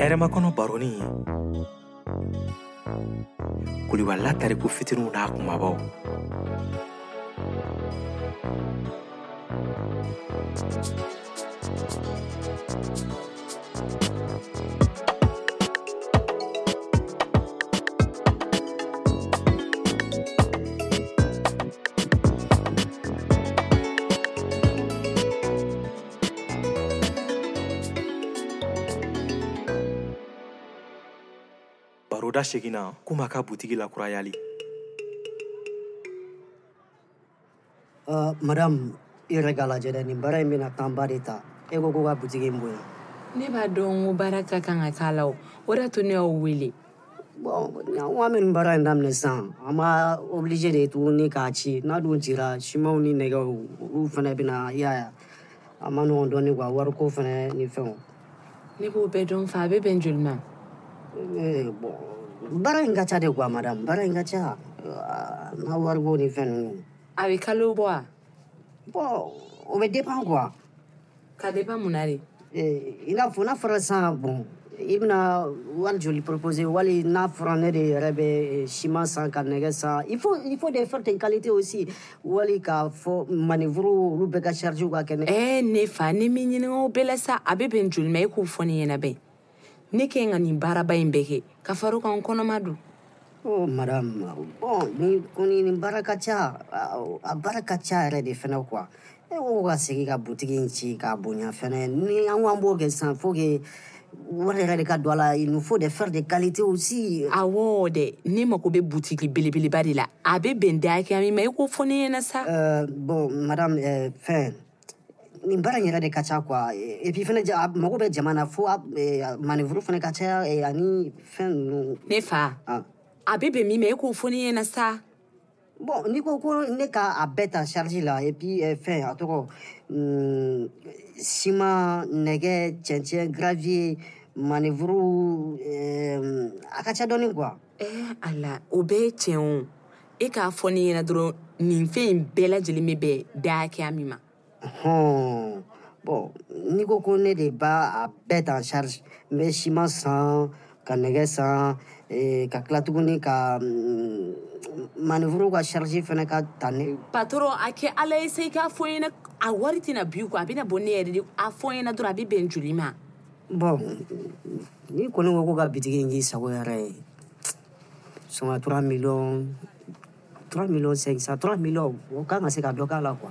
Hɛrɛma kɔnɔ baronin Kulibali tariku fitininw n'a kumabaw Thank you. da seginna kuma ka butigi lakurayali uh, ah, madam i yɛrɛ k'a lajɛ dɛ nin baara in bena tanba de ta e ko ko ka butigi n bonya ne b'a dɔn ko baara ka kan ka la o o da to ne y'aw wele bɔn an bɛ nin baara in daminɛ sisan an b'a oblige de tuguni k'a ci n'a dun cira simanw ni nɛgɛw olu fɛnɛ bena i y'a a ma nɔgɔn dɔɔni kuwa wariko fɛnɛ ni fɛnw ne b'o bɛɛ dɔn fa a eh, bɛn baara in uh, ka de kuwa madam baara in ka ca n ka ni fɛn nunu a be kalo bɔ a bɔn o bɛ depan kuwa ka depan mun e, na de i n'a fɔ n'a fɔra san bɔn joli propose wali n'a fɔra ne de rebe e, shima sa san ka nɛgɛ san il faut, il faut des faire tes qualité aussi wali k'a fɔ manivuru olu bɛɛ ka chargew ka kɛnɛ eh, ne fa ni min ɲininga o sa abe be bɛn joli ma i k'o ni ɲɛna bɛn ne ke ka nin baaraba in bɛɛ kɛ ka faro kan kɔnɔma don Oh, madame, bon, ni kɔni nin baara ka ca a baara ka ca yɛrɛ de fɛnɛ kuwa e ko ka segi ka butigi in ci k'a bonya fɛnɛ ni an ko an b'o kɛ sisan fo ke wari yɛrɛ de ka don a la il faut de faire de qualité aussi awɔ dɛ ne mako bɛ butigi belebeleba de la a bɛ bɛn da hakɛya min ma i e ko fɔ ne ɲɛna sa euh, bon madame euh, fɛn nin baara in yɛrɛ de ka ca kuwa eh, epi fɛnɛ mago bɛ jamana fo ah, eh, manivuru fɛnɛ ka caya eh, ani fɛn nunu ne fa a ah. be bɛn min k'o fɔ ne ɲɛna sa bon n'i ko ko ne ka a bɛɛ charge la et puis fɛn a tɔgɔ siman nɛgɛ cɛncɛn gravier manivuru a ka ca dɔɔni kuwa ala o bɛɛ ye e k'a fɔ ne ɲɛna dɔrɔn nin fɛn in bɛɛ lajɛlen bɛ bɛn da hakɛya min ma hɔn hmm. bɔn n'i ko ko ne de b'a a bɛɛ ta en charge n bɛ siman san ka nɛgɛ san ka tila hmm, tuguni ka manivuru ka charge fɛnɛ ka ta ne patron a kɛ ala ye se i k'a fɔ ɲɛna a wari tɛna bin kɔ a bɛna bɔ ne yɛrɛ de a fɔ ɲɛna dɔrɔn a bɛ bɛn joli ma bɔn ni kɔni ko ko ka bitigi in k'i sago yɛrɛ ye sɔngɔ 3 millions 3 millions 500 3 millions o kan ka se ka dɔ k'a la quoi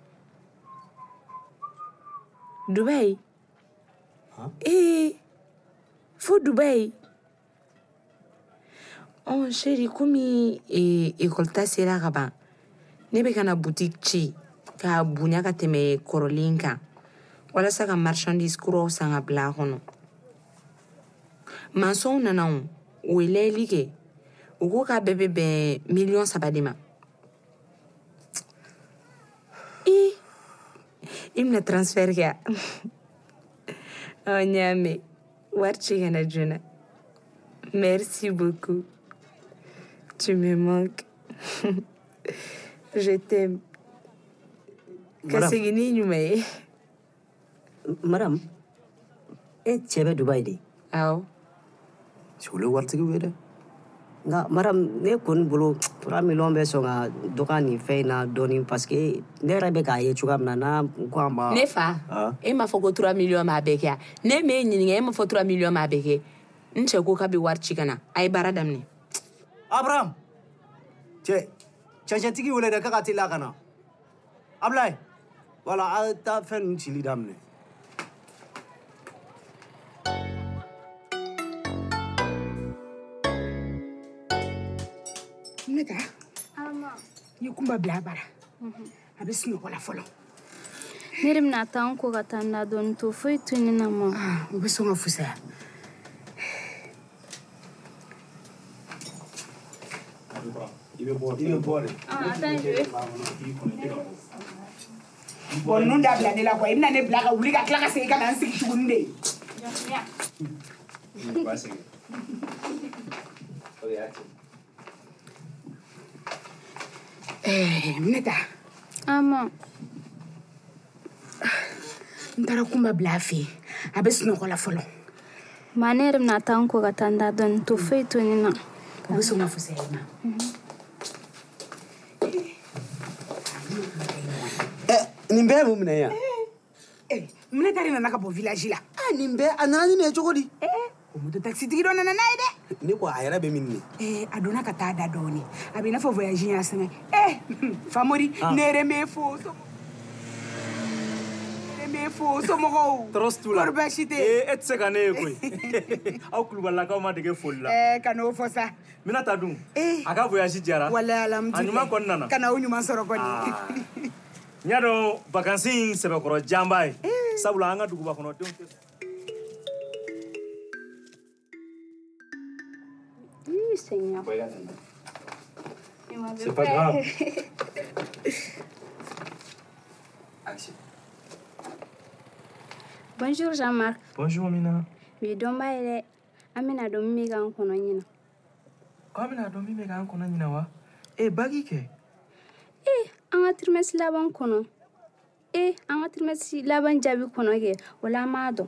dubayi ee eh, fo dubayi ɔ oh, sheri komi ekɔlita eh, sera ka ban ne be kana butik ci k'a bonya ka tɛmɛ kɔrɔlen kan walasa ka marchandise kuraw san ka bila a kɔnɔ mansɔnw nana o o ye layɛli kɛ u ko k'a bɛɛ bɛ bɛn miliyɔn saba de ma imna transferka onyame warchigana juna merci beaucoup tu me manques je t'aime kasegini inyuma ye madam e cɛ Je voulais voir ce que vous wele nka madamu ne kɔni bolo tura miliyɔn bɛ sɔn ka dɔ ka nin fɛn in na dɔɔni paseke ne yɛrɛ bɛ k'a ye cogoya min na n'a ko a ma. ne fa e m'a fɔ ko tura miliyɔn b'a bɛɛ kɛ a ne m'e ɲininka e m'a fɔ tura miliyɔn b'a bɛɛ kɛ n cɛ ko k'a bɛ wari ci ka na a ye baara daminɛ. abram cɛ cɛncɛntigi wele dɛ k'a ka teliya ka na abulayi wala a ye taa fɛn ninnu cili daminɛ. Amman Yo kou mba blabara mhm. Abis yon kou la folon Nyeri mna ta anko gata nladon to Foy touni nanman Abis yon a fousa Yon bole Ata yon bole Yon bole Yon bole Eh, minɛta ama n taara kunba bila a fɛ a bɛ sunɔgɔ la fɔlɔ ma ne yɛrɛ bɛna taa n ko ka taa n da dɔɔni to mm. foyi to ni na o bɛ sɔn ka fusaya i ma eh, nin bɛɛ ye mun minɛ yan eh, minɛta de nana ka bɔ vilaji la ah, nin bɛɛ a nana ni nin ye cogo di o moto takisitigi dɔ nana n'a ye dɛ ne ko a yɛrɛ bɛ min ne ee eh, a donna ka taa da dɔɔni a bɛ i n'a fɔ voyage y'a sɛgɛn eh famori ah. ne yɛrɛ m'e fo bɛ fo somɔgɔw tɔɔrɔ t'u la kɔri baasi tɛ yen eh, e tɛ se ka ma dege foli la ɛɛ eh, ka n'o fɔ mina ta dun a ka voyage diyara walayi alihamudulilayi a ɲuman nana ka o ɲuman sɔrɔ kɔni ah. n y'a dɔn vacances in sabula an ka duguba kɔnɔdenw tɛ C'est pas grave. Bonjour Jean-Marc. Bonjour Mina. Mais Domba, il est. Amina Domi, il eh, eh, en Amina Domi, Eh, Bagi, Eh, a là-bas, Eh, on a Mado.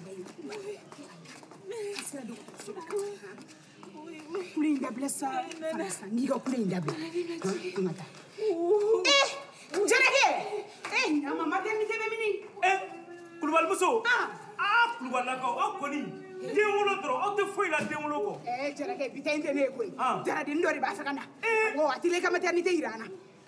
kulubalimuso kulubalilaka a koni den wolo dɔrɔ aw tɛ foyi la den wolo kɔ jarakɛ bitɛ tɛ ne ye koyi jaraden dɔ de b'a fɛ ka na atile kamatɛrni tɛ yira na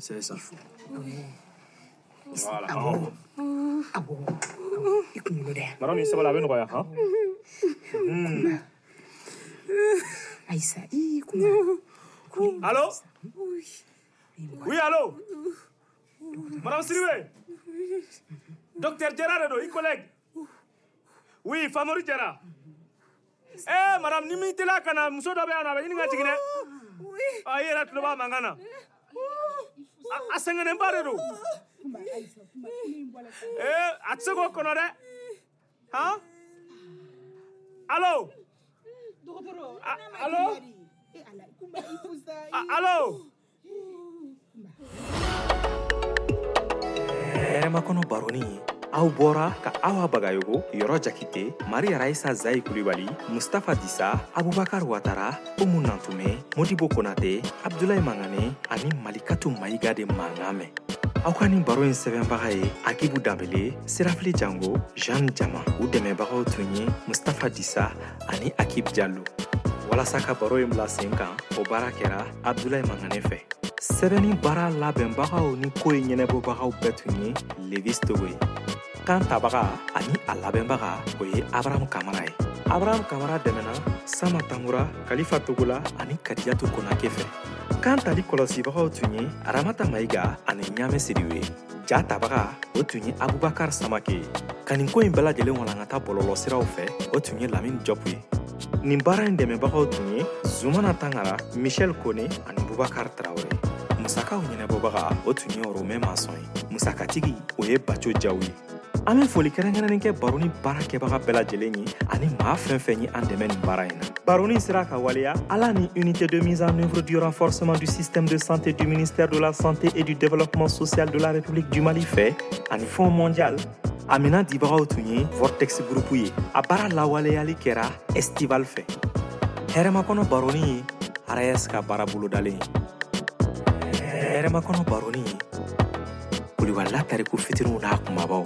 C'est ça. Oui. Voilà. Abo. Abo. I kunkolo dɛ. Mara min sabali a bɛ nɔgɔya han. Ayisa i kunna. Alo. Oui Madame Docteur i collègue. Oui Famori Jara. Eh madame ni min tela kana muso dɔ bɛ yan nɔ a là, ɲini ka jigin Oui. a sɛgɛnnenba de don ee eh, a tɛ se k'o kɔnɔ dɛ han alo alo e, e e. alo. hɛrɛmakɔnɔ eh, baroni a ou bwora ka awa bagayogo yoro jakite Maria Raisa Zaikuliwali Mustafa Disa, Aboubakar Ouattara Oumou Nantoume, Modibo Konate Abdoulaye Mangane ani Malikatu Maigade Mangame a ou kani barouen 7 bagaye Akibu Dambile, Serafli Django Jean Djama ou demen bagao touny Mustafa Disa ani Akib Jalou wala sa ka barouen mla 5 an, obara kera Abdoulaye Mangane fe 7 baral la ben bagao ni koi nye nebo bagao betouny Levis Togwe kan tabaga ani a baga o ye abaramu kamara ye abraham kamara dɛmɛna sama Tangura, kalifa togola ani kadiyatu konake fɛ kan tali kɔlɔsibagaw tun ye aramata mayiga ani ɲaamɛ siriw ye ja tabaga o tun ye abubakar samake ka nin ko ɲi bɛlajɛlen walankata bɔlɔlɔsiraw fɛ o tun ye lamin jɔpu ye nin baara ɲi dɛmɛbagaw tun ye zumana tangara kone ani bubakar Bakar musakaw ɲɛnɛbɔbaga o tun ye romɛ masɔn ye musakatigi o ye baco jaw an bɛ foli kɛrɛnkɛrɛnnen kɛ baroni baara kɛbaga bɛɛ lajɛlen ye ani maa fɛn fɛn ye an dɛmɛ nin baara na baroni sera ka waleya ala unité de mise en œuvre du renforcement du système de santé du ministère de la santé et du développement social de la république du mali fɛ ani fond mondial a mina dibagaw tun ye vortex Bara ye a baara lawaleyali kɛra estival fɛ hɛrɛmakɔnɔ baroni ye rs ka baara bolodalen ye hɛrɛmakɔnɔ baroni ye kulibali la tariku na n'a kumabaw